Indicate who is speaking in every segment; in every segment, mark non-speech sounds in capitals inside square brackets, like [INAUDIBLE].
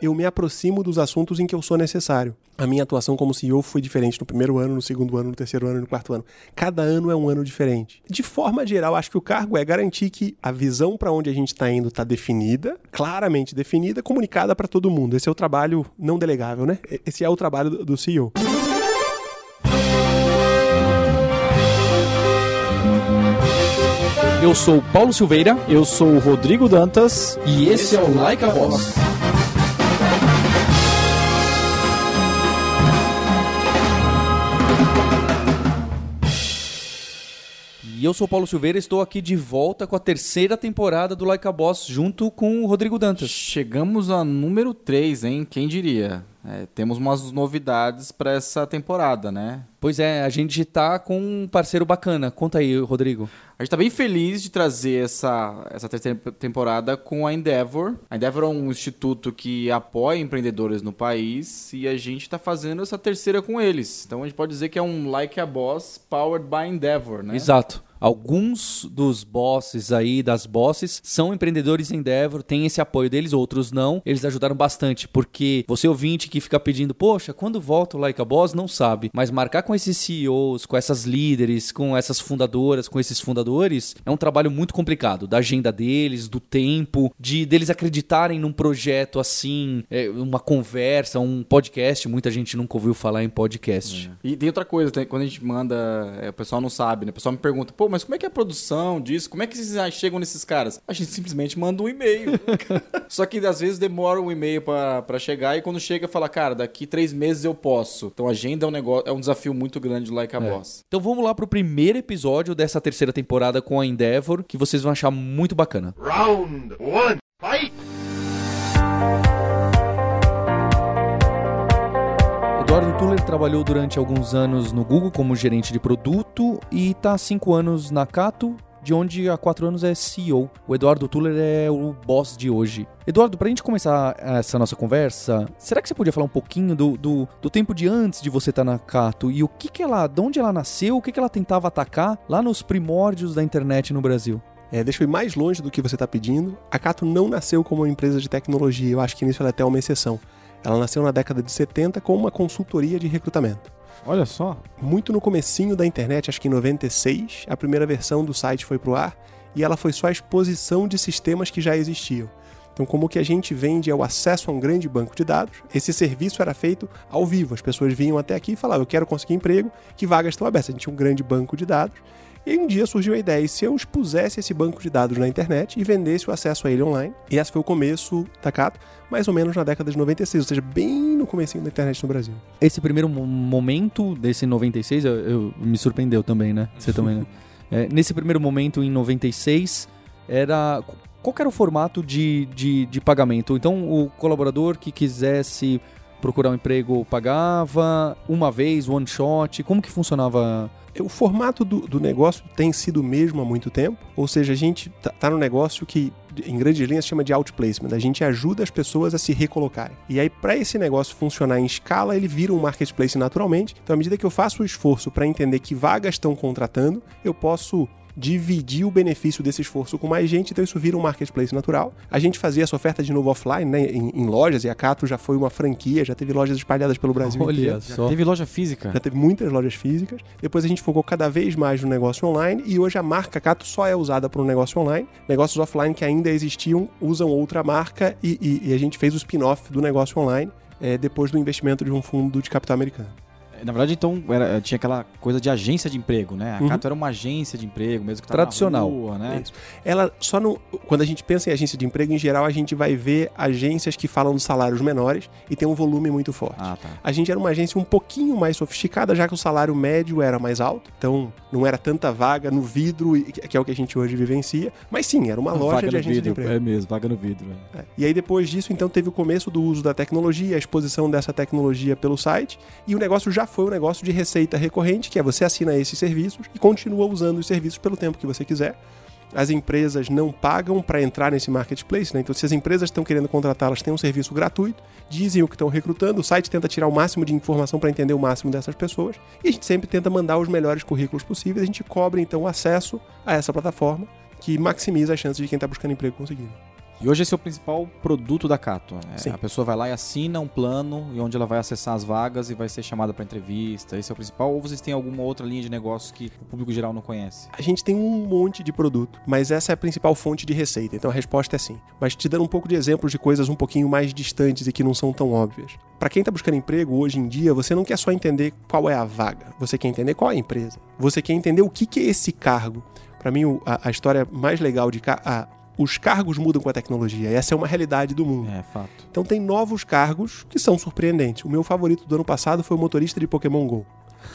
Speaker 1: eu me aproximo dos assuntos em que eu sou necessário. A minha atuação como CEO foi diferente no primeiro ano, no segundo ano, no terceiro ano e no quarto ano. Cada ano é um ano diferente. De forma geral, acho que o cargo é garantir que a visão para onde a gente está indo está definida, claramente definida, comunicada para todo mundo. Esse é o trabalho não delegável, né? Esse é o trabalho do CEO.
Speaker 2: Eu sou Paulo Silveira.
Speaker 3: Eu sou Rodrigo Dantas.
Speaker 2: E esse é o Like a Boss. E eu sou o Paulo Silveira, estou aqui de volta com a terceira temporada do Like a Boss, junto com o Rodrigo Dantas.
Speaker 3: Chegamos a número 3, hein? Quem diria? É, temos umas novidades para essa temporada, né?
Speaker 2: Pois é, a gente tá com um parceiro bacana. Conta aí, Rodrigo.
Speaker 3: A gente tá bem feliz de trazer essa, essa terceira temporada com a Endeavor. A Endeavor é um instituto que apoia empreendedores no país e a gente está fazendo essa terceira com eles. Então a gente pode dizer que é um Like a Boss powered by Endeavor, né?
Speaker 2: Exato. Alguns dos bosses aí, das bosses, são empreendedores em Endeavor, tem esse apoio deles, outros não. Eles ajudaram bastante, porque você ouvinte que fica pedindo, poxa, quando volta o Like a Boss, não sabe. Mas marcar com esses CEOs, com essas líderes, com essas fundadoras, com esses fundadores, é um trabalho muito complicado. Da agenda deles, do tempo, de deles acreditarem num projeto assim, é, uma conversa, um podcast. Muita gente nunca ouviu falar em podcast.
Speaker 3: É. E tem outra coisa, quando a gente manda, é, o pessoal não sabe, né? O pessoal me pergunta, pô, mas como é que é a produção disso? Como é que vocês chegam nesses caras? A gente simplesmente manda um e-mail. [LAUGHS] Só que às vezes demora um e-mail para chegar e quando chega fala, cara, daqui três meses eu posso. Então a agenda é um negócio, é um desafio muito grande do Like a é. Boss.
Speaker 2: Então vamos lá pro primeiro episódio dessa terceira temporada com a Endeavor, que vocês vão achar muito bacana. Round one, fight! Tuller trabalhou durante alguns anos no Google como gerente de produto e está há cinco anos na Cato, de onde há quatro anos é CEO. O Eduardo Tuller é o boss de hoje. Eduardo, para a gente começar essa nossa conversa, será que você podia falar um pouquinho do, do, do tempo de antes de você estar tá na Cato e o que, que ela, de onde ela nasceu, o que, que ela tentava atacar lá nos primórdios da internet no Brasil?
Speaker 1: É, deixa eu ir mais longe do que você está pedindo. A Cato não nasceu como uma empresa de tecnologia, eu acho que nisso ela é até uma exceção. Ela nasceu na década de 70 como uma consultoria de recrutamento.
Speaker 3: Olha só.
Speaker 1: Muito no comecinho da internet, acho que em 96, a primeira versão do site foi pro ar e ela foi só a exposição de sistemas que já existiam. Então, como o que a gente vende é o acesso a um grande banco de dados, esse serviço era feito ao vivo. As pessoas vinham até aqui e falavam: Eu quero conseguir emprego, que vagas estão abertas? A gente tinha um grande banco de dados e um dia surgiu a ideia, e se eu expusesse esse banco de dados na internet e vendesse o acesso a ele online? E esse foi o começo da Cato, mais ou menos na década de 96, ou seja, bem no começo da internet no Brasil.
Speaker 2: Esse primeiro momento desse 96, eu, eu me surpreendeu também, né? Você também, né? [LAUGHS] É, nesse primeiro momento, em 96, era qual era o formato de, de, de, pagamento? Então, o colaborador que quisesse procurar um emprego pagava uma vez, one shot? Como que funcionava
Speaker 1: o formato do, do negócio tem sido o mesmo há muito tempo, ou seja, a gente tá, tá no negócio que em grandes linhas chama de outplacement. A gente ajuda as pessoas a se recolocarem. E aí, para esse negócio funcionar em escala, ele vira um marketplace naturalmente. Então, à medida que eu faço o esforço para entender que vagas estão contratando, eu posso dividir o benefício desse esforço com mais gente, então isso vira um marketplace natural. A gente fazia essa oferta de novo offline, né, em, em lojas, e a Cato já foi uma franquia, já teve lojas espalhadas pelo Brasil
Speaker 2: Olha
Speaker 1: inteiro.
Speaker 2: Só.
Speaker 3: Já teve loja física?
Speaker 1: Já teve muitas lojas físicas. Depois a gente focou cada vez mais no negócio online e hoje a marca Cato só é usada para um negócio online. Negócios offline que ainda existiam usam outra marca e, e, e a gente fez o spin-off do negócio online é, depois do investimento de um fundo de capital americano.
Speaker 3: Na verdade, então, era, tinha aquela coisa de agência de emprego, né? A uhum. Cato era uma agência de emprego, mesmo que
Speaker 2: Tradicional.
Speaker 3: Rua, né?
Speaker 1: Isso. Ela só no. Quando a gente pensa em agência de emprego, em geral, a gente vai ver agências que falam de salários menores e tem um volume muito forte.
Speaker 3: Ah, tá.
Speaker 1: A gente era uma agência um pouquinho mais sofisticada, já que o salário médio era mais alto. Então, não era tanta vaga no vidro, que é o que a gente hoje vivencia. Mas sim, era uma loja
Speaker 3: vaga
Speaker 1: de agência
Speaker 3: vidro,
Speaker 1: de emprego.
Speaker 3: É mesmo, vaga no vidro.
Speaker 1: É. E aí, depois disso, então, teve o começo do uso da tecnologia, a exposição dessa tecnologia pelo site. E o negócio já foi um negócio de receita recorrente, que é você assina esses serviços e continua usando os serviços pelo tempo que você quiser. As empresas não pagam para entrar nesse marketplace, né? Então, se as empresas estão querendo contratar, elas têm um serviço gratuito, dizem o que estão recrutando, o site tenta tirar o máximo de informação para entender o máximo dessas pessoas, e a gente sempre tenta mandar os melhores currículos possíveis. A gente cobre então o acesso a essa plataforma que maximiza as chances de quem está buscando emprego conseguir.
Speaker 3: E hoje esse é o principal produto da Cato. É,
Speaker 1: Sim.
Speaker 3: a pessoa vai lá e assina um plano e onde ela vai acessar as vagas e vai ser chamada para entrevista. Esse é o principal. Ou vocês têm alguma outra linha de negócio que o público geral não conhece?
Speaker 1: A gente tem um monte de produto, mas essa é a principal fonte de receita, então a resposta é sim. Mas te dando um pouco de exemplos de coisas um pouquinho mais distantes e que não são tão óbvias. Para quem está buscando emprego hoje em dia, você não quer só entender qual é a vaga, você quer entender qual é a empresa. Você quer entender o que, que é esse cargo. Para mim, a, a história mais legal de a- os cargos mudam com a tecnologia. e Essa é uma realidade do mundo.
Speaker 3: É, fato.
Speaker 1: Então tem novos cargos que são surpreendentes. O meu favorito do ano passado foi o motorista de Pokémon Go.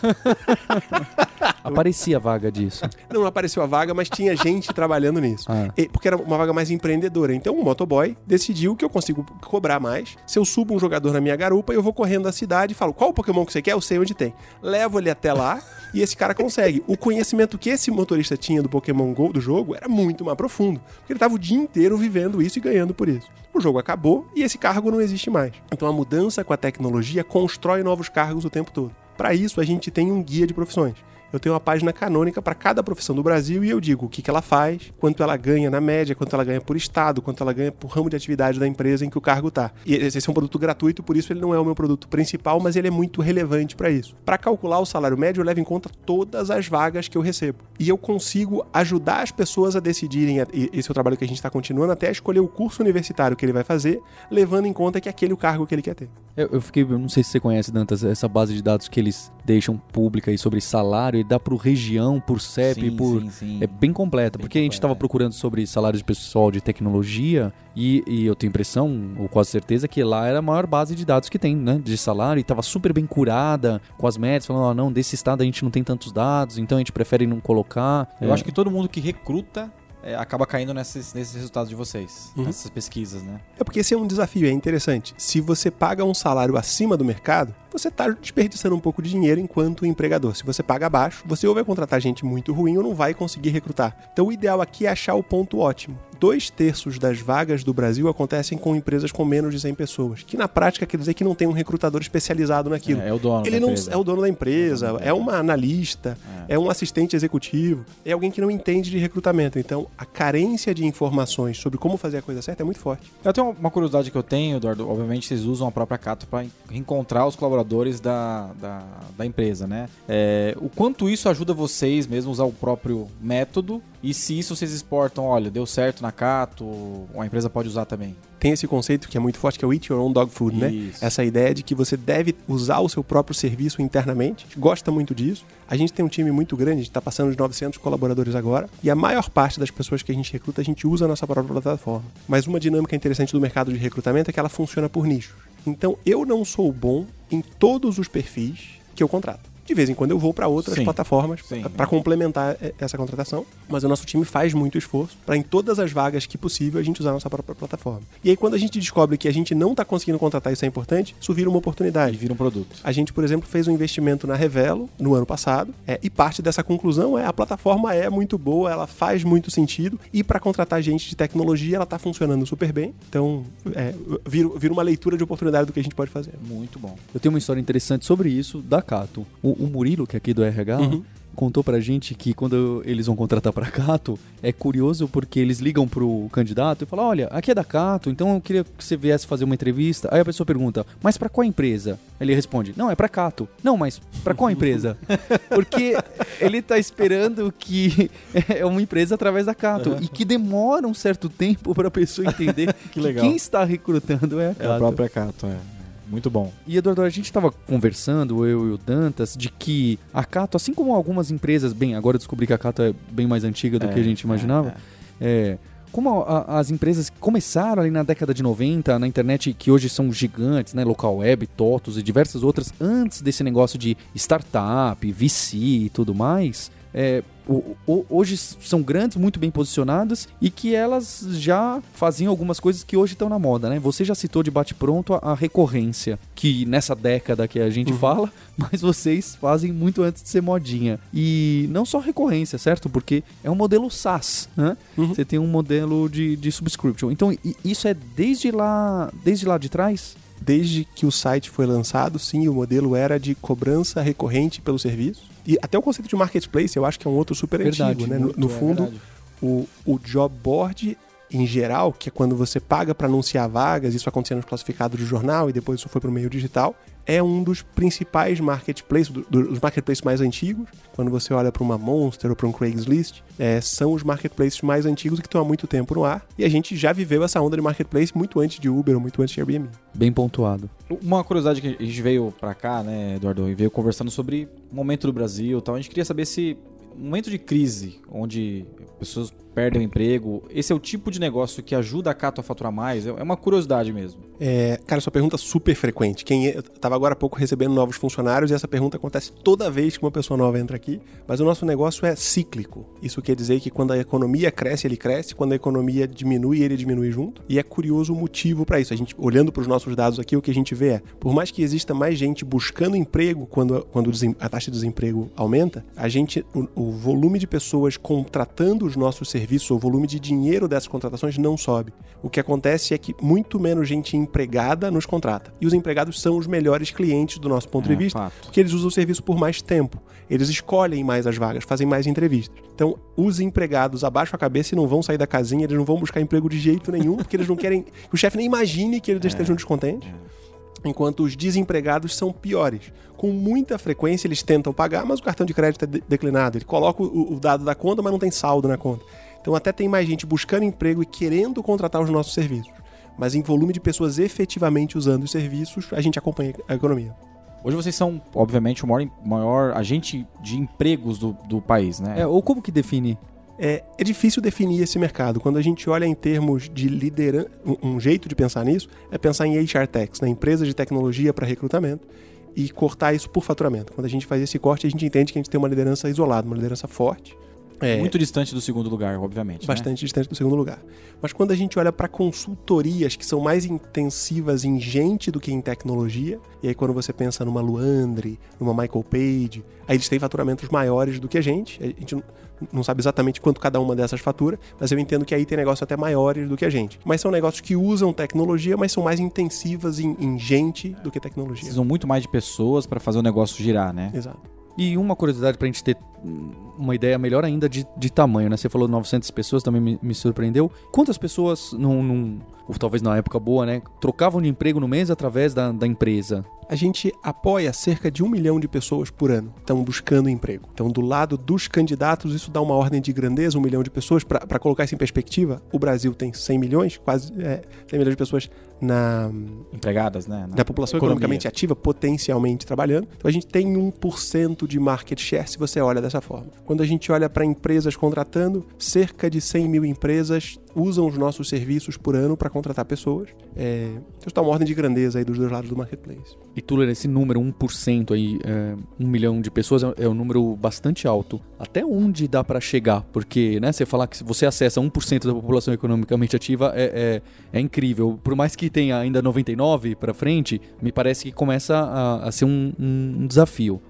Speaker 1: [LAUGHS]
Speaker 2: Aparecia a vaga disso.
Speaker 1: Não apareceu a vaga, mas tinha gente trabalhando nisso.
Speaker 2: Ah.
Speaker 1: E- Porque era uma vaga mais empreendedora. Então o motoboy decidiu que eu consigo cobrar mais. Se eu subo um jogador na minha garupa, eu vou correndo da cidade e falo: qual o Pokémon que você quer? Eu sei onde tem. Levo ele até lá e esse cara consegue. O conhecimento que esse motorista tinha do Pokémon GO do jogo era muito mais profundo. Porque ele estava o dia inteiro vivendo isso e ganhando por isso. O jogo acabou e esse cargo não existe mais. Então a mudança com a tecnologia constrói novos cargos o tempo todo. Para isso, a gente tem um guia de profissões. Eu tenho uma página canônica para cada profissão do Brasil e eu digo o que, que ela faz, quanto ela ganha na média, quanto ela ganha por estado, quanto ela ganha por ramo de atividade da empresa em que o cargo está. E esse é um produto gratuito, por isso ele não é o meu produto principal, mas ele é muito relevante para isso. Para calcular o salário médio, eu levo em conta todas as vagas que eu recebo. E eu consigo ajudar as pessoas a decidirem, esse é o trabalho que a gente está continuando, até escolher o curso universitário que ele vai fazer, levando em conta que é aquele o cargo que ele quer ter.
Speaker 2: Eu, eu fiquei, eu não sei se você conhece, Dantas, essa base de dados que eles deixam pública aí sobre salário e dá por região, por CEP,
Speaker 3: Sim,
Speaker 2: por.
Speaker 3: sim, sim.
Speaker 2: É bem completa,
Speaker 3: Bem
Speaker 2: porque a gente estava
Speaker 3: é.
Speaker 2: procurando sobre salário de pessoal de tecnologia e, e eu tenho impressão, ou quase certeza, que lá era a maior base de dados que tem, né? De salário e estava super bem curada, com as métricas, falando, ó, não, desse estado a gente não tem tantos dados, então a gente prefere não colocar.
Speaker 3: Eu
Speaker 2: É.
Speaker 3: acho que todo mundo que recruta é, acaba caindo nesses, nesses resultados de vocês,
Speaker 1: Uhum.
Speaker 3: nessas pesquisas, né?
Speaker 1: É porque esse é um desafio, é interessante. Se você paga um salário acima do mercado, você está desperdiçando um pouco de dinheiro enquanto empregador. Se você paga abaixo, você ou vai contratar gente muito ruim ou não vai conseguir recrutar. Então o ideal aqui é achar o ponto ótimo. Dois terços das vagas do Brasil acontecem com empresas com menos de 100 pessoas, que na prática quer dizer que não tem um recrutador especializado naquilo.
Speaker 3: É, é o dono
Speaker 1: Ele
Speaker 3: da
Speaker 1: não
Speaker 3: empresa.
Speaker 1: é o dono da empresa,
Speaker 3: É
Speaker 1: é uma analista, é. um assistente executivo, é alguém que não entende de recrutamento. Então, a carência de informações sobre como fazer a coisa certa é muito forte.
Speaker 3: Eu tenho uma curiosidade que eu tenho, Eduardo. Obviamente, vocês usam a própria Cato para encontrar os colaboradores da, da, da empresa, né? É, o quanto isso ajuda vocês mesmo a usar o próprio método e se isso vocês exportam, olha, deu certo na Cato, a empresa pode usar também.
Speaker 1: Tem esse conceito que é muito forte, que é o Eat Your Own Dog Food, né?
Speaker 3: Isso.
Speaker 1: Essa ideia de que você deve usar o seu próprio serviço internamente. A gente gosta muito disso. A gente tem um time muito grande, a gente está passando de 900 colaboradores agora. E a maior parte das pessoas que a gente recruta, a gente usa a nossa própria plataforma. Mas uma dinâmica interessante do mercado de recrutamento é que ela funciona por nichos. Então, eu não sou bom em todos os perfis que eu contrato. De vez em quando eu vou para outras
Speaker 3: Sim.
Speaker 1: plataformas para complementar eh, essa contratação, mas o nosso time faz muito esforço para em todas as vagas que possível a gente usar a nossa própria plataforma. E aí quando a gente descobre que a gente não está conseguindo contratar isso é importante, isso vira uma oportunidade.
Speaker 3: vira um produto.
Speaker 1: A gente, por exemplo, fez um investimento na Revelo no ano passado, é, e parte dessa conclusão é a plataforma é muito boa, ela faz muito sentido, e para contratar gente de tecnologia ela está funcionando super bem. Então, é, vira, vira uma leitura de oportunidade do que a gente pode fazer.
Speaker 3: Muito bom.
Speaker 2: Eu tenho uma história interessante sobre isso da Cato. O, o Murilo, que é aqui do RH,
Speaker 1: Uhum.
Speaker 2: contou pra gente que quando eles vão contratar pra Cato, é curioso porque eles ligam pro candidato e falam: Olha, aqui é da Cato, então eu queria que você viesse fazer uma entrevista. Aí a pessoa pergunta: Mas pra qual empresa? Ele responde: Não, é pra Cato. Não, mas pra qual empresa? [LAUGHS] Porque ele tá esperando que [LAUGHS] é uma empresa através da Cato e que demora um certo tempo pra pessoa entender [LAUGHS] que,
Speaker 3: legal.
Speaker 2: quem está recrutando é a
Speaker 3: É
Speaker 2: Cato.
Speaker 3: a própria Cato, é. Muito bom.
Speaker 2: E Eduardo, a gente estava conversando, eu e o Dantas, de que a Cato, assim como algumas empresas, bem, agora eu descobri que a Cato é bem mais antiga do
Speaker 3: É,
Speaker 2: que a gente imaginava, é, como a- a- as empresas que começaram ali na década de 90 na internet, que hoje são gigantes, né, local web, Totos e diversas outras, antes desse negócio de startup, VC e tudo mais, é, hoje são grandes, muito bem posicionadas e que elas já faziam algumas coisas que hoje estão na moda, né? Você já citou de bate-pronto a, a recorrência, que nessa década que a gente fala, [LAUGHS] mas vocês fazem muito antes de ser modinha. E não só recorrência, certo? Porque é um modelo SaaS, né?
Speaker 1: Uhum.
Speaker 2: Você tem um modelo de, de subscription. Então, isso é desde lá, desde lá de trás?
Speaker 1: Desde que o site foi lançado, sim, o modelo era de cobrança recorrente pelo serviço. E até o conceito de marketplace, eu acho que é um outro super
Speaker 2: Verdade,
Speaker 1: antigo, né? No,
Speaker 3: Muito,
Speaker 1: no
Speaker 3: é
Speaker 1: fundo,
Speaker 3: verdade.
Speaker 1: o, o job board em geral, que é quando você paga para anunciar vagas, isso acontecia nos classificados do jornal e depois isso foi para o meio digital, é um dos principais marketplaces, dos marketplaces mais antigos. Quando você olha para uma Monster ou para um Craigslist, é, são os marketplaces mais antigos e que estão há muito tempo no ar. E a gente já viveu essa onda de marketplace muito antes de Uber ou muito antes de Airbnb.
Speaker 2: Bem pontuado.
Speaker 3: Uma curiosidade que a gente veio para cá, né, Eduardo, e veio conversando sobre o momento do Brasil e tal. A gente queria saber se um momento de crise, onde pessoas perdem o emprego, esse é o tipo de negócio que ajuda a Cato a faturar mais? É uma curiosidade mesmo.
Speaker 1: É, cara, sua pergunta é super frequente. Quem é, eu tava agora há pouco recebendo novos funcionários e essa pergunta acontece toda vez que uma pessoa nova entra aqui, mas o nosso negócio é cíclico. Isso quer dizer que quando a economia cresce, ele cresce, quando a economia diminui, ele diminui junto. E é curioso o motivo para isso. A gente olhando para os nossos dados aqui, o que a gente vê é, por mais que exista mais gente buscando emprego quando, quando a taxa de desemprego aumenta, a gente o, o volume de pessoas contratando os nossos serviços, o volume de dinheiro dessas contratações não sobe. O que acontece é que muito menos gente empregada nos contrata. E os empregados são os melhores clientes do nosso ponto é, de vista, fato. porque eles usam o serviço por mais tempo. Eles escolhem mais as vagas, fazem mais entrevistas. Então, os empregados abaixam a cabeça e não vão sair da casinha, eles não vão buscar emprego de jeito nenhum, porque eles não querem [LAUGHS] que o chefe nem imagine que eles é, estejam descontentes. É. Enquanto os desempregados são piores. Com muita frequência eles tentam pagar, mas o cartão de crédito é de declinado. Ele coloca o, o dado da conta, mas não tem saldo na conta. Então até tem mais gente buscando emprego e querendo contratar os nossos serviços mas em volume de pessoas efetivamente usando os serviços, a gente acompanha a economia.
Speaker 3: Hoje vocês são, obviamente, o maior, maior agente de empregos do, do país, né?
Speaker 2: É, ou como que define?
Speaker 1: É, é difícil definir esse mercado. Quando a gente olha em termos de liderança, um, um jeito de pensar nisso é pensar em HR Techs, na né? empresa de tecnologia para recrutamento, e cortar isso por faturamento. Quando a gente faz esse corte, a gente entende que a gente tem uma liderança isolada, uma liderança forte,
Speaker 3: é, Muito distante do segundo lugar, obviamente. Né?
Speaker 1: Bastante né? distante do segundo lugar. Mas quando a gente olha para consultorias que são mais intensivas em gente do que em tecnologia, e aí quando você pensa numa Luandre, numa Michael Page, aí eles têm faturamentos maiores do que a gente. A gente não sabe exatamente quanto cada uma dessas fatura, mas eu entendo que aí tem negócios até maiores do que a gente. Mas são negócios que usam tecnologia, mas são mais intensivas em, em gente do que tecnologia.
Speaker 3: Precisam muito mais de pessoas para fazer o negócio girar, né?
Speaker 1: Exato.
Speaker 2: E uma curiosidade para a gente ter uma ideia melhor ainda de, de tamanho, né? Você falou 900 pessoas, também me, me surpreendeu. Quantas pessoas, num, num, ou talvez na época boa, né? Trocavam de emprego no mês através da, da empresa?
Speaker 1: A gente apoia cerca de um milhão de pessoas por ano que estão buscando emprego. Então, do lado dos candidatos, isso dá uma ordem de grandeza, um milhão de pessoas. Para colocar isso em perspectiva, o Brasil tem 100 milhões, quase é, 100 milhões de pessoas na...
Speaker 3: Empregadas, né?
Speaker 1: Na, na população economia. economicamente ativa, potencialmente trabalhando. Então, a gente tem 1% de market share se você olha dessa forma. Quando a gente olha para empresas contratando, cerca de 100 mil empresas usam os nossos serviços por ano para contratar pessoas. É, então está uma ordem de grandeza aí dos dois lados do marketplace.
Speaker 2: E Tuller, esse número 1% aí, é, um milhão de pessoas é, é um número bastante alto. Até onde dá para chegar? Porque, né, você falar que você acessa 1% da população economicamente ativa é, é, é, incrível. Por mais que tenha ainda 99 para frente, me parece que começa a, a ser um, um desafio.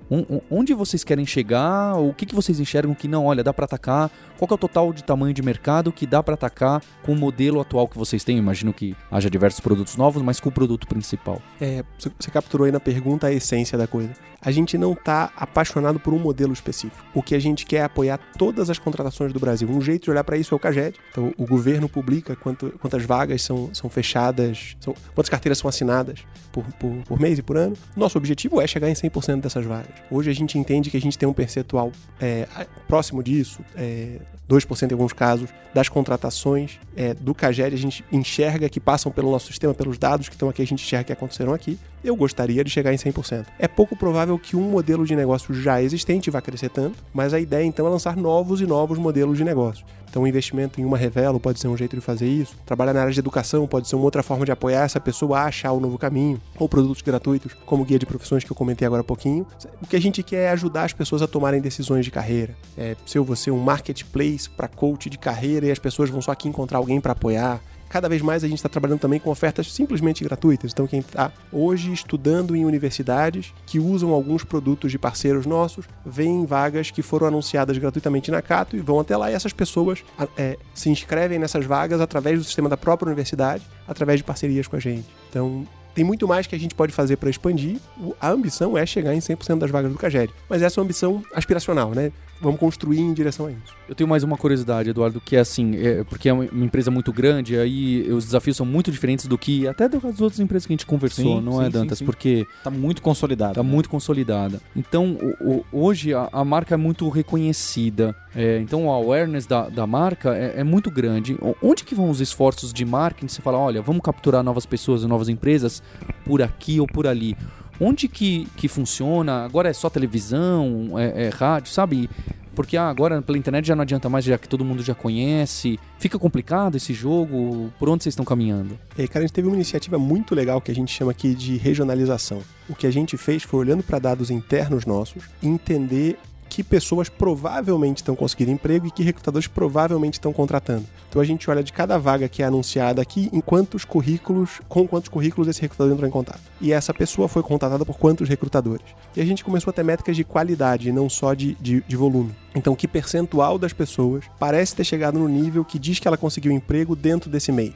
Speaker 2: Onde vocês querem chegar? O que, que vocês enxergam que não, olha, dá para atacar? Qual é o total de tamanho de mercado que dá para atacar com o modelo atual que vocês têm? Imagino que haja diversos produtos novos, mas com o produto principal.
Speaker 1: É, você capturou aí na pergunta a essência da coisa. A gente não está apaixonado por um modelo específico. O que a gente quer é apoiar todas as contratações do Brasil. Um jeito de olhar para isso é o CAGED. Então, o governo publica quanto, quantas vagas são, são fechadas, são, quantas carteiras são assinadas por, por, por mês e por ano. Nosso objetivo é chegar em 100% dessas vagas. Hoje a gente entende que a gente tem um percentual é, próximo disso, é, 2% em alguns casos, das contratações é, do CAGED, a gente enxerga que passam pelo nosso sistema, pelos dados que estão aqui, a gente enxerga que aconteceram aqui. Eu gostaria de chegar em 100%. É pouco provável que um modelo de negócio já existente vá crescer tanto, mas a ideia então é lançar novos e novos modelos de negócio. Então, o investimento em uma Revelo pode ser um jeito de fazer isso. Trabalhar na área de educação pode ser uma outra forma de apoiar essa pessoa a achar o novo caminho. Ou produtos gratuitos, como guia de profissões que eu comentei agora há pouquinho. O que a gente quer é ajudar as pessoas a tomarem decisões de carreira. É, se eu vou ser um marketplace para coach de carreira e as pessoas vão só aqui encontrar alguém para apoiar cada vez mais a gente está trabalhando também com ofertas simplesmente gratuitas. Então, quem está hoje estudando em universidades que usam alguns produtos de parceiros nossos, vem vagas que foram anunciadas gratuitamente na Cato e vão até lá e essas pessoas é, se inscrevem nessas vagas através do sistema da própria universidade, através de parcerias com a gente. Então, tem muito mais que a gente pode fazer para expandir. A ambição é chegar em 100% das vagas do Caged. Mas essa é uma ambição aspiracional, né? Vamos construir em direção a isso.
Speaker 2: Eu tenho mais uma curiosidade, Eduardo, que é assim, é, porque é uma empresa muito grande, aí os desafios são muito diferentes do que até das outras empresas que a gente conversou,
Speaker 3: Sim,
Speaker 2: não
Speaker 3: sim,
Speaker 2: é, Dantas?
Speaker 3: sim, sim.
Speaker 2: Porque
Speaker 3: Tá muito consolidado.
Speaker 2: Tá
Speaker 3: né?
Speaker 2: muito consolidada. Então, o- o- hoje a, a marca é muito reconhecida. É, então, o awareness da, da marca é, é muito grande. Onde que vão os esforços de marketing? Você fala, olha, vamos capturar novas pessoas e novas empresas por aqui ou por ali. Onde que, que funciona? Agora é só televisão, é, é rádio, sabe? Porque ah, agora pela internet já não adianta mais, já que todo mundo já conhece. Fica complicado esse jogo? Por onde vocês estão caminhando?
Speaker 1: E aí, cara, a gente teve uma iniciativa muito legal que a gente chama aqui de regionalização. O que a gente fez foi olhando para dados internos nossos, entender que pessoas provavelmente estão conseguindo emprego e que recrutadores provavelmente estão contratando. Então a gente olha de cada vaga que é anunciada aqui em quantos currículos, com quantos currículos esse recrutador entrou em contato. E essa pessoa foi contratada por quantos recrutadores. E a gente começou a ter métricas de qualidade, não só de, de, de volume. Então, que percentual das pessoas parece ter chegado no nível que diz que ela conseguiu emprego dentro desse mês?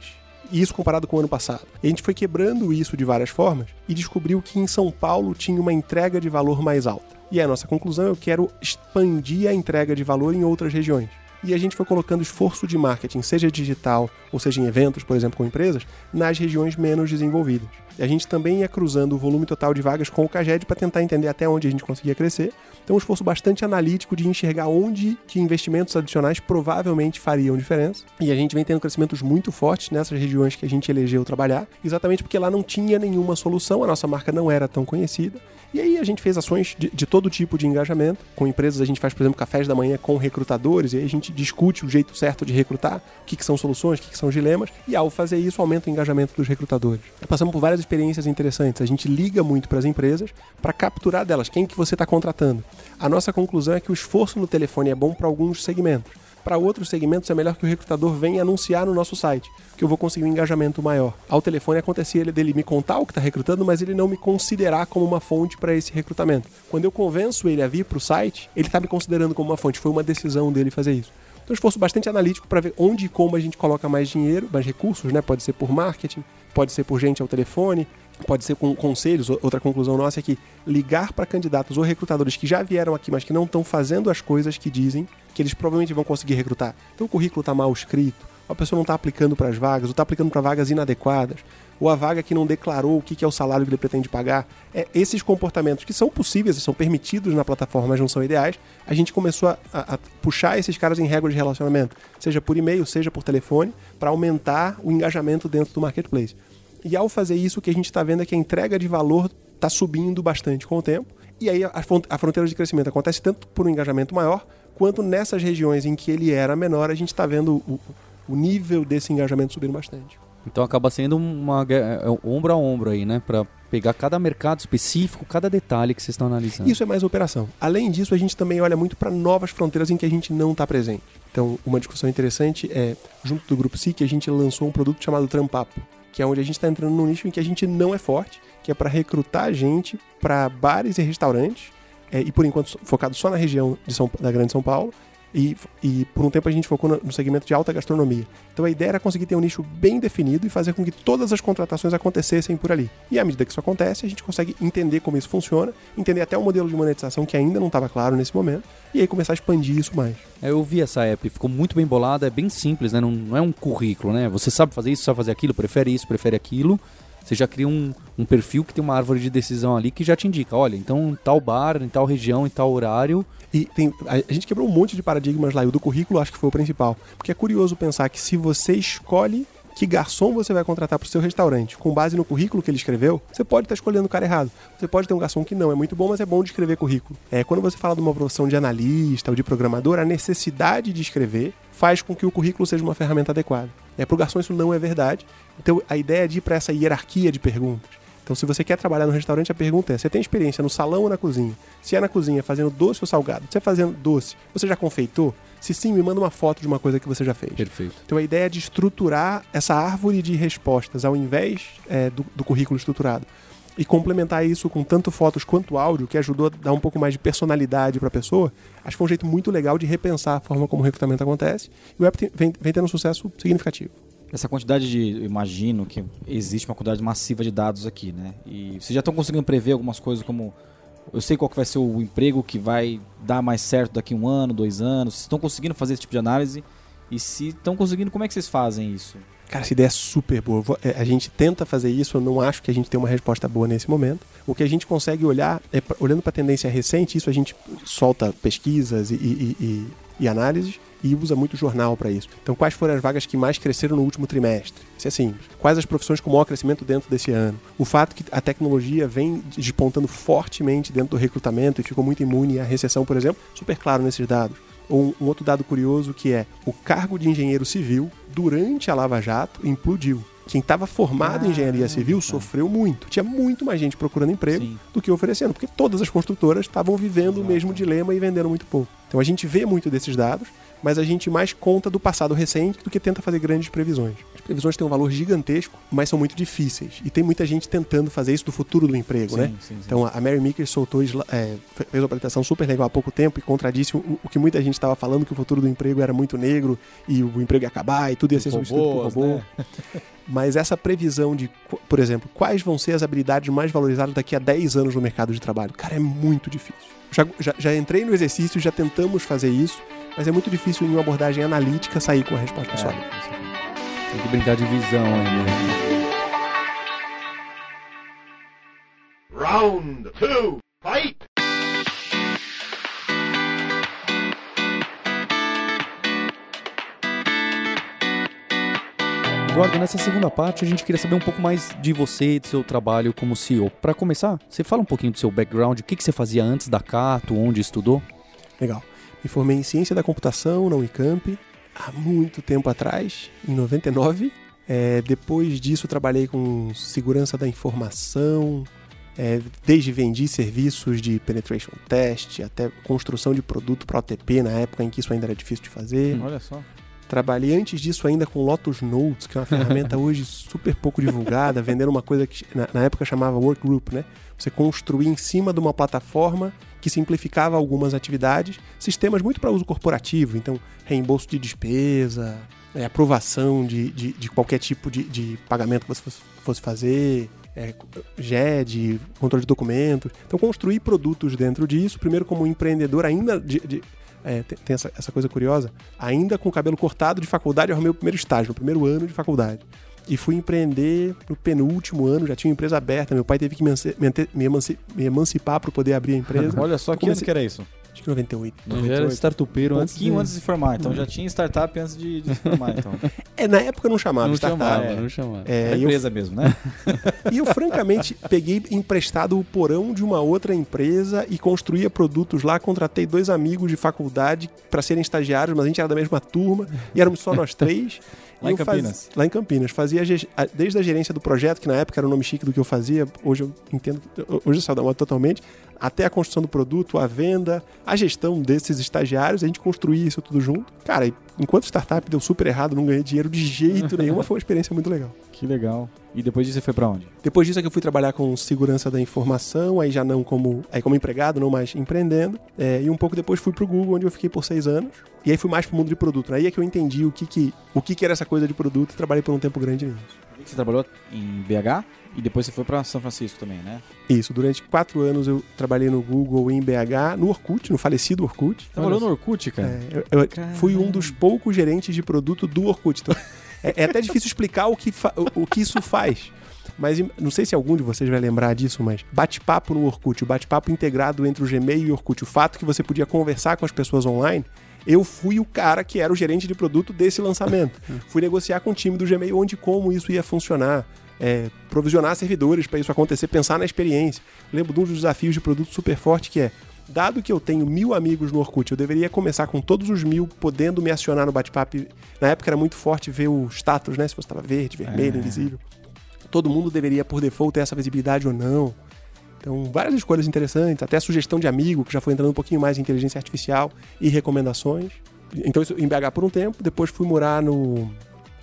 Speaker 1: Isso comparado com o ano passado. E a gente foi quebrando isso de várias formas e descobriu que em São Paulo tinha uma entrega de valor mais alta. E a nossa conclusão é eu quero expandir a entrega de valor em outras regiões. E a gente foi colocando esforço de marketing, seja digital ou seja em eventos, por exemplo, com empresas, nas regiões menos desenvolvidas. E a gente também ia cruzando o volume total de vagas com o Caged para tentar entender até onde a gente conseguia crescer. Então, um esforço bastante analítico de enxergar onde que investimentos adicionais provavelmente fariam diferença. E a gente vem tendo crescimentos muito fortes nessas regiões que a gente elegeu trabalhar, exatamente porque lá não tinha nenhuma solução, a nossa marca não era tão conhecida. E aí a gente fez ações de, de todo tipo de engajamento. Com empresas a gente faz, por exemplo, cafés da manhã com recrutadores, e aí a gente discute o jeito certo de recrutar, o que, que são soluções, o que, que são dilemas, e ao fazer isso aumenta o engajamento dos recrutadores. Passamos por várias experiências interessantes. A gente liga muito para as empresas para capturar delas quem que você está contratando. A nossa conclusão é que o esforço no telefone é bom para alguns segmentos. Para outros segmentos é melhor que o recrutador venha anunciar no nosso site, que eu vou conseguir um engajamento maior. Ao telefone acontecia ele dele me contar o que está recrutando, mas ele não me considerar como uma fonte para esse recrutamento. Quando eu convenço ele a vir para o site, ele está me considerando como uma fonte. Foi uma decisão dele fazer isso. Então, um esforço bastante analítico para ver onde e como a gente coloca mais dinheiro, mais recursos, né? Pode ser por marketing, pode ser por gente ao telefone, pode ser com conselhos. Outra conclusão nossa é que ligar para candidatos ou recrutadores que já vieram aqui, mas que não estão fazendo as coisas que dizem, que eles provavelmente vão conseguir recrutar. Então o currículo está mal escrito, a pessoa não está aplicando para as vagas, ou está aplicando para vagas inadequadas, ou a vaga que não declarou o que que é o salário que ele pretende pagar. É, esses comportamentos que são possíveis e são permitidos na plataforma, mas não são ideais, a gente começou a, a- a puxar esses caras em regras de relacionamento, seja por e-mail, seja por telefone, para aumentar o engajamento dentro do marketplace. E ao fazer isso, o que a gente está vendo é que a entrega de valor está subindo bastante com o tempo. E aí a, fron- a fronteira de crescimento acontece tanto por um engajamento maior, quanto nessas regiões em que ele era menor, a gente está vendo o, o nível desse engajamento subindo bastante.
Speaker 2: Então acaba sendo uma é, é, ombro a ombro aí, né? Pra pegar cada mercado específico, cada detalhe que vocês estão analisando.
Speaker 1: Isso é mais operação. Além disso, a gente também olha muito para novas fronteiras em que a gente não está presente. Então, uma discussão interessante é, junto do Grupo SIC, a gente lançou um produto chamado Trampapo, que é onde a gente está entrando num nicho em que a gente não é forte, que é para recrutar gente para bares e restaurantes, é, e por enquanto focado só na região São, da Grande São Paulo, e, e por um tempo a gente focou no, segmento de alta gastronomia. Então a ideia era conseguir ter um nicho bem definido e fazer com que todas as contratações acontecessem por ali. E à medida que isso acontece, a gente consegue entender como isso funciona, entender até o modelo de monetização que ainda não estava claro nesse momento, e aí começar a expandir isso mais.
Speaker 2: É, Eu vi essa app, ficou muito bem bolada, é bem simples, né? Não, não é um currículo, né? Você sabe fazer isso, sabe fazer aquilo, prefere isso, prefere aquilo. Você já cria um, um perfil que tem uma árvore de decisão ali que já te indica, olha, então tal bar, em tal região, em tal horário.
Speaker 1: E tem, a, gente quebrou um monte de paradigmas lá, e o do currículo acho que foi o principal. Porque é curioso pensar que se você escolhe que garçom você vai contratar para o seu restaurante com base no currículo que ele escreveu, você pode estar escolhendo o cara errado. Você pode ter um garçom que não é muito bom, mas é bom de escrever currículo. É, quando você fala de uma profissão de analista ou de programador, a necessidade de escrever faz com que o currículo seja uma ferramenta adequada. É, para o garçom isso não é verdade. Então a ideia é de ir para essa hierarquia de perguntas. Então, se você quer trabalhar no restaurante, a pergunta é: você tem experiência no salão ou na cozinha? Se é na cozinha, fazendo doce ou salgado? Se é fazendo doce, você já confeitou? Se sim, me manda uma foto de uma coisa que você já fez.
Speaker 2: Perfeito.
Speaker 1: Então, a ideia é de estruturar essa árvore de respostas ao invés é, do, do currículo estruturado. E complementar isso com tanto fotos quanto áudio, que ajudou a dar um pouco mais de personalidade para a pessoa, acho que foi um jeito muito legal de repensar a forma como o recrutamento acontece. E o app tem- vem, vem tendo um sucesso significativo.
Speaker 3: Essa quantidade de, imagino que existe uma quantidade massiva de dados aqui, né? E vocês já estão conseguindo prever algumas coisas como eu sei qual que vai ser o emprego que vai dar mais certo daqui um ano, dois anos. Vocês estão conseguindo fazer esse tipo de análise? E se estão conseguindo, como é que vocês fazem isso?
Speaker 1: Cara, essa ideia é super boa. É, a gente tenta fazer isso, eu não acho que a gente tem uma resposta boa nesse momento. O que a gente consegue olhar, é, olhando para a tendência recente, isso a gente solta pesquisas e, e, e, e análises e usa muito jornal para isso. Então, quais foram as vagas que mais cresceram no último trimestre? Isso é simples. Quais as profissões com maior crescimento dentro desse ano? O fato que a tecnologia vem despontando fortemente dentro do recrutamento e ficou muito imune à recessão, por exemplo, super claro nesses dados. Um, um outro dado curioso que é o cargo de engenheiro civil durante a Lava Jato implodiu. Quem estava formado ah, em engenharia civil tá. sofreu muito. Tinha muito mais gente procurando emprego Sim. do que oferecendo, porque todas as construtoras estavam vivendo Exato. o mesmo dilema e vendendo muito pouco. Então a gente vê muito desses dados mas a gente mais conta do passado recente do que tenta fazer grandes previsões. As previsões têm um valor gigantesco, mas são muito difíceis. E tem muita gente tentando fazer isso do futuro do emprego, sim, né? Sim, sim. Então a Mary Meeker soltou, é, fez uma apresentação super legal há pouco tempo e contradisse o, o que muita gente estava falando, que o futuro do emprego era muito negro e o emprego ia acabar e tudo ia ser substituído por robô. Né? [LAUGHS] Mas essa previsão de, por exemplo, quais vão ser as habilidades mais valorizadas daqui a 10 anos no mercado de trabalho, cara, é muito difícil. Já, já, já entrei no exercício, já tentamos fazer isso mas é muito difícil em uma abordagem analítica sair com a resposta é, sólida.
Speaker 2: Tem que brincar de visão ainda. Né? Round 2, fight! Eduardo, nessa segunda parte a gente queria saber um pouco mais de você e do seu trabalho como CEO. Para começar, você fala um pouquinho do seu background, o que, que você fazia antes da Cato, onde estudou?
Speaker 1: Legal. Me formei em Ciência da Computação na Unicamp há muito tempo atrás, em 99. É, depois disso, trabalhei com segurança da informação, é, desde vendi serviços de penetration test até construção de produto para OTP, na época em que isso ainda era difícil de fazer.
Speaker 3: Olha só.
Speaker 1: Trabalhei antes disso ainda com Lotus Notes, que é uma ferramenta [LAUGHS] hoje super pouco divulgada, vendendo uma coisa que na, na época chamava Workgroup, né? Você construir em cima de uma plataforma que simplificava algumas atividades, sistemas muito para uso corporativo, então reembolso de despesa, é, aprovação de, de, de, qualquer tipo de, de, pagamento que você fosse, fosse fazer, é, GED, controle de documentos. Então, construir produtos dentro disso, primeiro como empreendedor ainda de, de é, tem, tem essa, essa, coisa curiosa, ainda com o cabelo cortado de faculdade, eu arrumei o primeiro estágio, no primeiro ano de faculdade e fui empreender no penúltimo ano, já tinha uma empresa aberta, meu pai teve que me, me emancipar para poder abrir a empresa. [LAUGHS]
Speaker 3: Olha só, que comecei... ano que era isso?
Speaker 1: Acho que 98.
Speaker 2: Já 98. era startupeiro
Speaker 3: um antes de... antes de se formar, então já tinha startup antes de, de se formar, então. [LAUGHS]
Speaker 1: É, na época não chamava
Speaker 2: não
Speaker 1: startup.
Speaker 2: Chamava, é, não chamava.
Speaker 3: É, empresa eu... mesmo, né? [LAUGHS]
Speaker 1: e eu, francamente, peguei emprestado o porão de uma outra empresa e construía produtos lá, contratei dois amigos de faculdade para serem estagiários, mas a gente era da mesma turma e éramos só nós três. [LAUGHS]
Speaker 3: Lá em Campinas.
Speaker 1: Faz... Lá em Campinas. Fazia desde a gerência do projeto, que na época era o nome chique do que eu fazia, hoje eu entendo, hoje eu saio da moda totalmente, até a construção do produto, a venda, a gestão desses estagiários, a gente construía isso tudo junto. Cara, enquanto startup deu super errado, não ganhei dinheiro de jeito [LAUGHS] nenhum, foi uma experiência muito legal.
Speaker 3: Que legal. E depois disso você foi para onde?
Speaker 1: Depois disso é que eu fui trabalhar com segurança da informação, aí já não como, aí como empregado, não mais empreendendo. É, e um pouco depois fui pro Google, onde eu fiquei por seis anos. E aí fui mais pro mundo de produto. Aí é que eu entendi o que, que, o que, que era essa coisa de produto e trabalhei por um tempo grande nisso.
Speaker 3: Você trabalhou em BH e depois você foi para São Francisco também, né?
Speaker 1: Isso, durante quatro anos eu trabalhei no Google em BH, no Orkut, no falecido Orkut.
Speaker 3: Trabalhou no Orkut, cara?
Speaker 1: É, eu, eu fui um dos poucos gerentes de produto do Orkut. Então, [LAUGHS] é, é, até difícil explicar o que, o, o que isso faz. Mas não sei se algum de vocês vai lembrar disso, mas bate-papo no Orkut, o bate-papo integrado entre o Gmail e o Orkut, o fato que você podia conversar com as pessoas online, eu fui o cara que era o gerente de produto desse lançamento. [LAUGHS] fui negociar com o time do Gmail onde como isso ia funcionar. É, provisionar servidores para isso acontecer, pensar na experiência. Lembro de um dos desafios de produto super forte que é dado que eu tenho mil amigos no Orkut, eu deveria começar com todos os mil podendo me acionar no bate-papo. Na época era muito forte ver o status, né? Se você estava verde, vermelho, é. invisível. Todo mundo deveria, por default, ter essa visibilidade ou não. Então, várias escolhas interessantes, até sugestão de amigo, que já foi entrando um pouquinho mais em inteligência artificial e recomendações. Então, isso em BH por um tempo, depois fui morar no,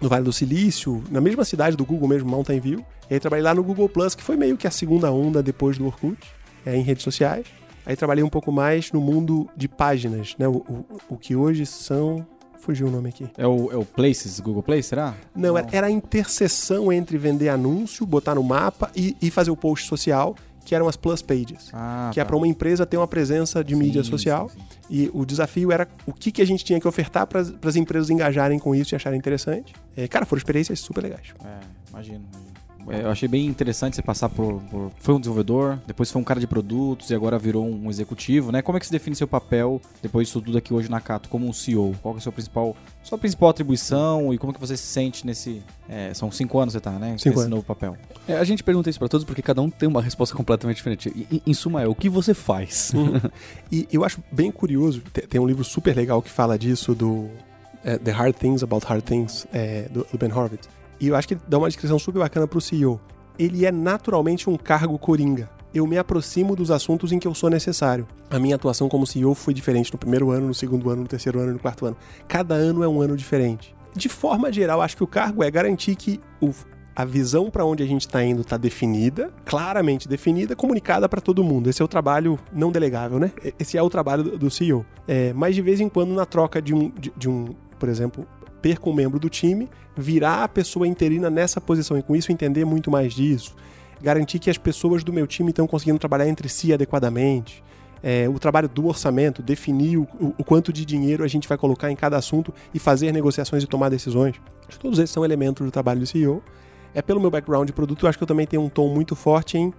Speaker 1: no Vale do Silício, na mesma cidade do Google mesmo, Mountain View. E aí trabalhei lá no Google Plus, que foi meio que a segunda onda depois do Orkut, é, em redes sociais. Aí trabalhei um pouco mais no mundo de páginas, né? O, o, o que hoje são Fugiu o nome aqui.
Speaker 3: É o, é o Places, Google Play, será?
Speaker 1: Não, Era, era a interseção entre vender anúncio, botar no mapa e, e fazer o post social, que eram as plus pages.
Speaker 3: Ah,
Speaker 1: que é para uma empresa ter uma presença de mídia
Speaker 3: Sim,
Speaker 1: social.
Speaker 3: sim, sim.
Speaker 1: E o desafio era o que, que a gente tinha que ofertar para as empresas engajarem com isso e acharem interessante. É, cara, foram experiências super legais.
Speaker 3: É, imagino. imagino. É, eu achei bem interessante você passar por, por- Foi um desenvolvedor, depois foi um cara de produtos e agora virou um executivo, né? Como é que você define seu papel depois disso tudo aqui hoje na Cato, como um CEO? Qual que é a sua principal, sua principal atribuição e como que você se sente nesse. é, são cinco anos você tá, né?
Speaker 1: Cinco
Speaker 3: nesse
Speaker 1: anos.
Speaker 3: novo papel.
Speaker 2: É, a gente pergunta isso pra todos porque cada um tem uma resposta completamente diferente. E, em suma, é o que você faz? [LAUGHS]
Speaker 1: E eu acho bem curioso, te- tem um livro super legal que fala disso do é, The Hard Things About Hard Things, é, do, do Ben Horowitz. E eu acho que dá uma descrição super bacana pro CEO. Ele é naturalmente um cargo coringa. Eu me aproximo dos assuntos em que eu sou necessário. A minha atuação como CEO foi diferente no primeiro ano, no segundo ano, no terceiro ano e no quarto ano. Cada ano é um ano diferente. De forma geral, acho que o cargo é garantir que o, a visão para onde a gente está indo está definida, claramente definida, comunicada para todo mundo. Esse é o trabalho não delegável, né? Esse é o trabalho do, do CEO. É, mas de vez em quando, na troca de um, de, de um, por exemplo, perca um membro do time, virar a pessoa interina nessa posição e com isso entender muito mais disso, garantir que as pessoas do meu time estão conseguindo trabalhar entre si adequadamente. É, o trabalho do orçamento, definir o, o- quanto de dinheiro a gente vai colocar em cada assunto e fazer negociações e tomar decisões. Todos esses são elementos do trabalho do CEO. É pelo meu background de produto, acho que eu também tenho um tom muito forte em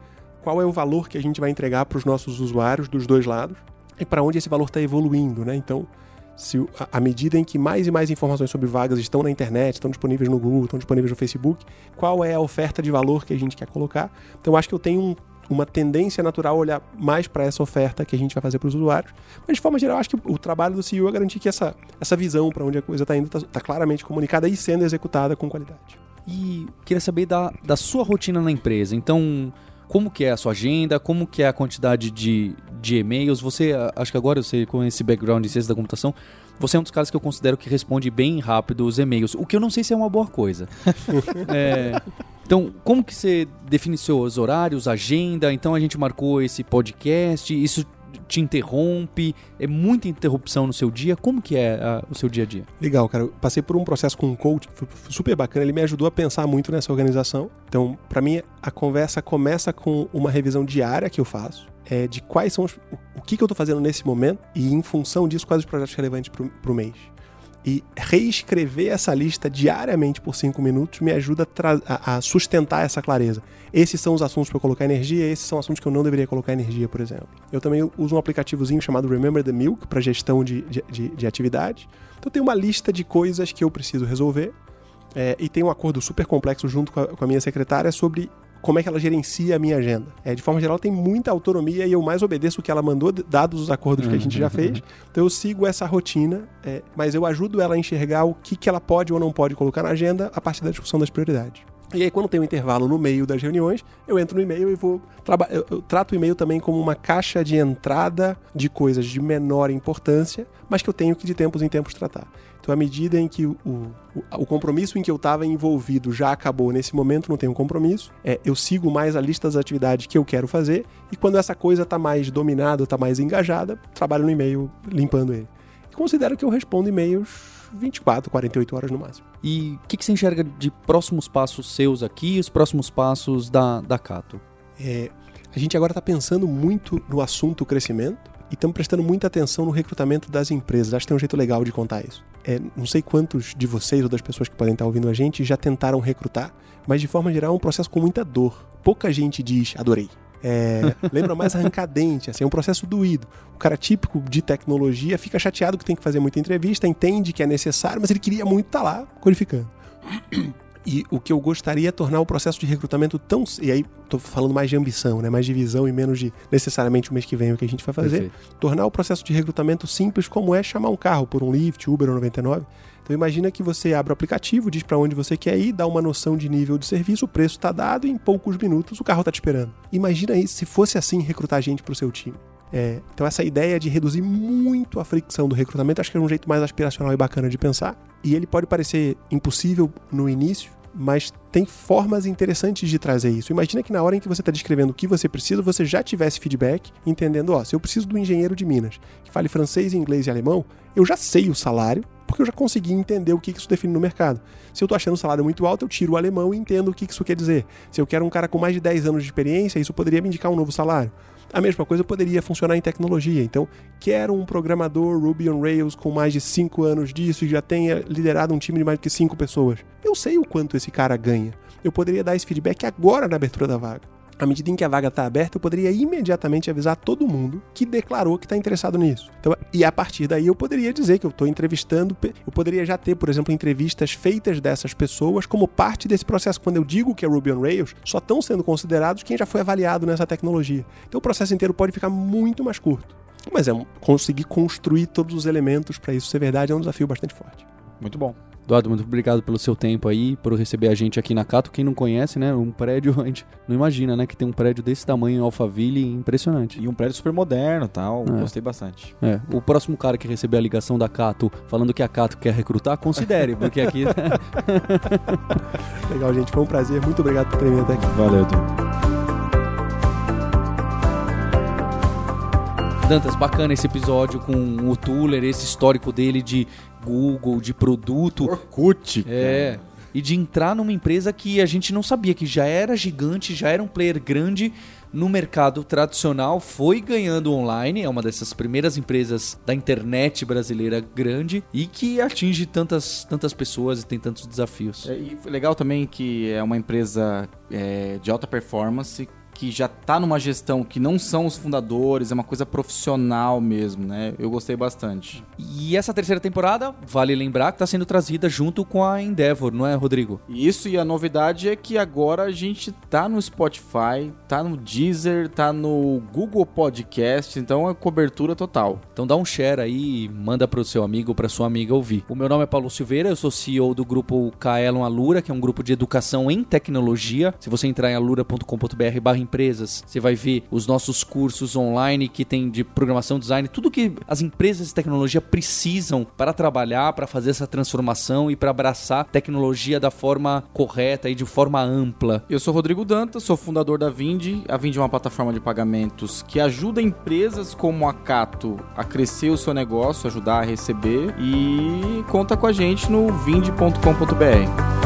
Speaker 1: qual é o valor que a gente vai entregar para os nossos usuários dos dois lados e para onde esse valor está evoluindo, né? Então, se à medida em que mais e mais informações sobre vagas estão na internet, estão disponíveis no Google, estão disponíveis no Facebook, qual é a oferta de valor que a gente quer colocar? Então, acho que eu tenho um- uma tendência natural a olhar mais para essa oferta que a gente vai fazer para os usuários. Mas, de forma geral, acho que o trabalho do CEO é garantir que essa, essa visão para onde a coisa está indo está claramente comunicada e sendo executada com qualidade.
Speaker 2: E queria saber da, da sua rotina na empresa. Então, como que é a sua agenda? Como que é a quantidade de, de e-mails? Você, acho que agora você com esse background em ciência da computação, você é um dos caras que eu considero que responde bem rápido os e-mails. O que eu não sei se é uma boa coisa. [LAUGHS] É, então, como que você define seus horários, agenda? Então a gente marcou esse podcast, isso te interrompe? É muita interrupção no seu dia? Como que é ah, o seu dia a dia?
Speaker 1: Legal, cara. Eu passei por um processo com um coach, foi super bacana. Ele me ajudou a pensar muito nessa organização. Então, para mim, a conversa começa com uma revisão diária que eu faço. é, de quais são os, o, o que, que eu tô fazendo nesse momento e, em função disso, quais os projetos relevantes pro, pro mês. E reescrever essa lista diariamente por cinco minutos me ajuda a, a- sustentar essa clareza. Esses são os assuntos para colocar energia, esses são assuntos que eu não deveria colocar energia, por exemplo. Eu também uso um aplicativozinho chamado Remember the Milk para gestão de, de, de, de atividades. Então, tenho uma lista de coisas que eu preciso resolver é, e tem um acordo super complexo junto com a, com a minha secretária sobre como é que ela gerencia a minha agenda. É, de forma geral, tem muita autonomia e eu mais obedeço o que ela mandou, dados os acordos que a gente já fez. Então eu sigo essa rotina, é, mas eu ajudo ela a enxergar o que, que ela pode ou não pode colocar na agenda a partir da discussão das prioridades. E aí, quando tem um intervalo no meio das reuniões, eu entro no e-mail e vou. Eu, eu trato o e-mail também como uma caixa de entrada de coisas de menor importância, mas que eu tenho que de tempos em tempos tratar. Então, à medida em que o, o, o compromisso em que eu estava envolvido já acabou, nesse momento não tenho compromisso, é, eu sigo mais a lista das atividades que eu quero fazer, e quando essa coisa está mais dominada, está mais engajada, trabalho no e-mail limpando ele. E considero que eu respondo e-mails 24, 48 horas no máximo.
Speaker 2: E o que, que você enxerga de próximos passos seus aqui e os próximos passos da, da Cato?
Speaker 1: É, a gente agora está pensando muito no assunto crescimento e estamos prestando muita atenção no recrutamento das empresas. Acho que tem um jeito legal de contar isso. É, não sei quantos de vocês ou das pessoas que podem estar ouvindo a gente já tentaram recrutar, mas de forma geral é um processo com muita dor. Pouca gente diz adorei. É, [LAUGHS] lembra mais arrancadente, assim, é um processo doído. O cara típico de tecnologia fica chateado que tem que fazer muita entrevista, entende que é necessário, mas ele queria muito estar lá codificando. E o que eu gostaria é tornar o processo de recrutamento tão. E aí, tô falando mais de ambição, né? Mais de visão e menos de necessariamente o mês que vem o que a gente vai fazer.
Speaker 2: Perfeito.
Speaker 1: Tornar o processo de recrutamento simples, como é chamar um carro por um Lyft, Uber ou 99. Então imagina que você abre o aplicativo, diz para onde você quer ir, dá uma noção de nível de serviço, o preço está dado e em poucos minutos o carro está te esperando. Imagina isso se fosse assim recrutar gente para o seu time. É, então essa ideia de reduzir muito a fricção do recrutamento acho que é um jeito mais aspiracional e bacana de pensar. E ele pode parecer impossível no início, mas tem formas interessantes de trazer isso. Imagina que na hora em que você está descrevendo o que você precisa, você já tivesse feedback, entendendo, ó, se eu preciso do engenheiro de Minas que fale francês, inglês e alemão, eu já sei o salário porque eu já consegui entender o que isso define no mercado. Se eu estou achando o salário muito alto, eu tiro o alemão e entendo o que isso quer dizer. Se eu quero um cara com mais de 10 anos de experiência, isso poderia me indicar um novo salário. A mesma coisa poderia funcionar em tecnologia. Então, quero um programador Ruby on Rails com mais de 5 anos disso e já tenha liderado um time de mais de 5 pessoas. Eu sei o quanto esse cara ganha. Eu poderia dar esse feedback agora na abertura da vaga à medida em que a vaga está aberta, eu poderia imediatamente avisar todo mundo que declarou que está interessado nisso. Então, e a partir daí eu poderia dizer que eu estou entrevistando, eu poderia já ter, por exemplo, entrevistas feitas dessas pessoas como parte desse processo. Quando eu digo que é Ruby on Rails, só estão sendo considerados quem já foi avaliado nessa tecnologia. Então o processo inteiro pode ficar muito mais curto. Mas é conseguir construir todos os elementos para isso ser verdade é um desafio bastante forte.
Speaker 3: Muito bom.
Speaker 2: Eduardo, muito obrigado pelo seu tempo aí, por receber a gente aqui na Cato. Quem não conhece, né? Um prédio, [LAUGHS] a gente não imagina, né? Que tem um prédio desse tamanho em Alphaville, impressionante.
Speaker 3: E um prédio super moderno tal. É. Gostei bastante.
Speaker 2: É. O próximo cara que receber a ligação da Cato falando que a Cato quer recrutar, considere, porque aqui. [LAUGHS]
Speaker 1: Legal, gente. Foi um prazer. Muito obrigado por ter vindo até aqui.
Speaker 3: Valeu, Edu.
Speaker 2: Dantas, bacana esse episódio com o Tuller, esse histórico dele de Google, de produto.
Speaker 3: Orkut.
Speaker 2: É. E de entrar numa empresa que a gente não sabia, que já era gigante, já era um player grande no mercado tradicional, foi ganhando online, é uma dessas primeiras empresas da internet brasileira grande e que atinge tantas, tantas pessoas e tem tantos desafios.
Speaker 3: É, e legal também que é uma empresa é, de alta performance que já tá numa gestão que não são os fundadores, é uma coisa profissional mesmo, né? Eu gostei bastante.
Speaker 2: E essa terceira temporada, vale lembrar que tá sendo trazida junto com a Endeavor, não é, Rodrigo?
Speaker 3: Isso, e a novidade é que agora a gente tá no Spotify, tá no Deezer, tá no Google Podcast, então é cobertura total.
Speaker 2: Então dá um share aí, manda pro seu amigo, pra sua amiga ouvir. O meu nome é Paulo Silveira, eu sou CEO do grupo Kaelon Alura, que é um grupo de educação em tecnologia. Se você entrar em alura.com.br barra empresas. Você vai ver os nossos cursos online que tem de programação, design, tudo que as empresas de tecnologia precisam para trabalhar, para fazer essa transformação e para abraçar tecnologia da forma correta e de forma ampla.
Speaker 3: Eu sou Rodrigo Dantas, sou fundador da Vindi. A Vindi é uma plataforma de pagamentos que ajuda empresas como a Cato a crescer o seu negócio, ajudar a receber e conta com a gente no vindi.com.br.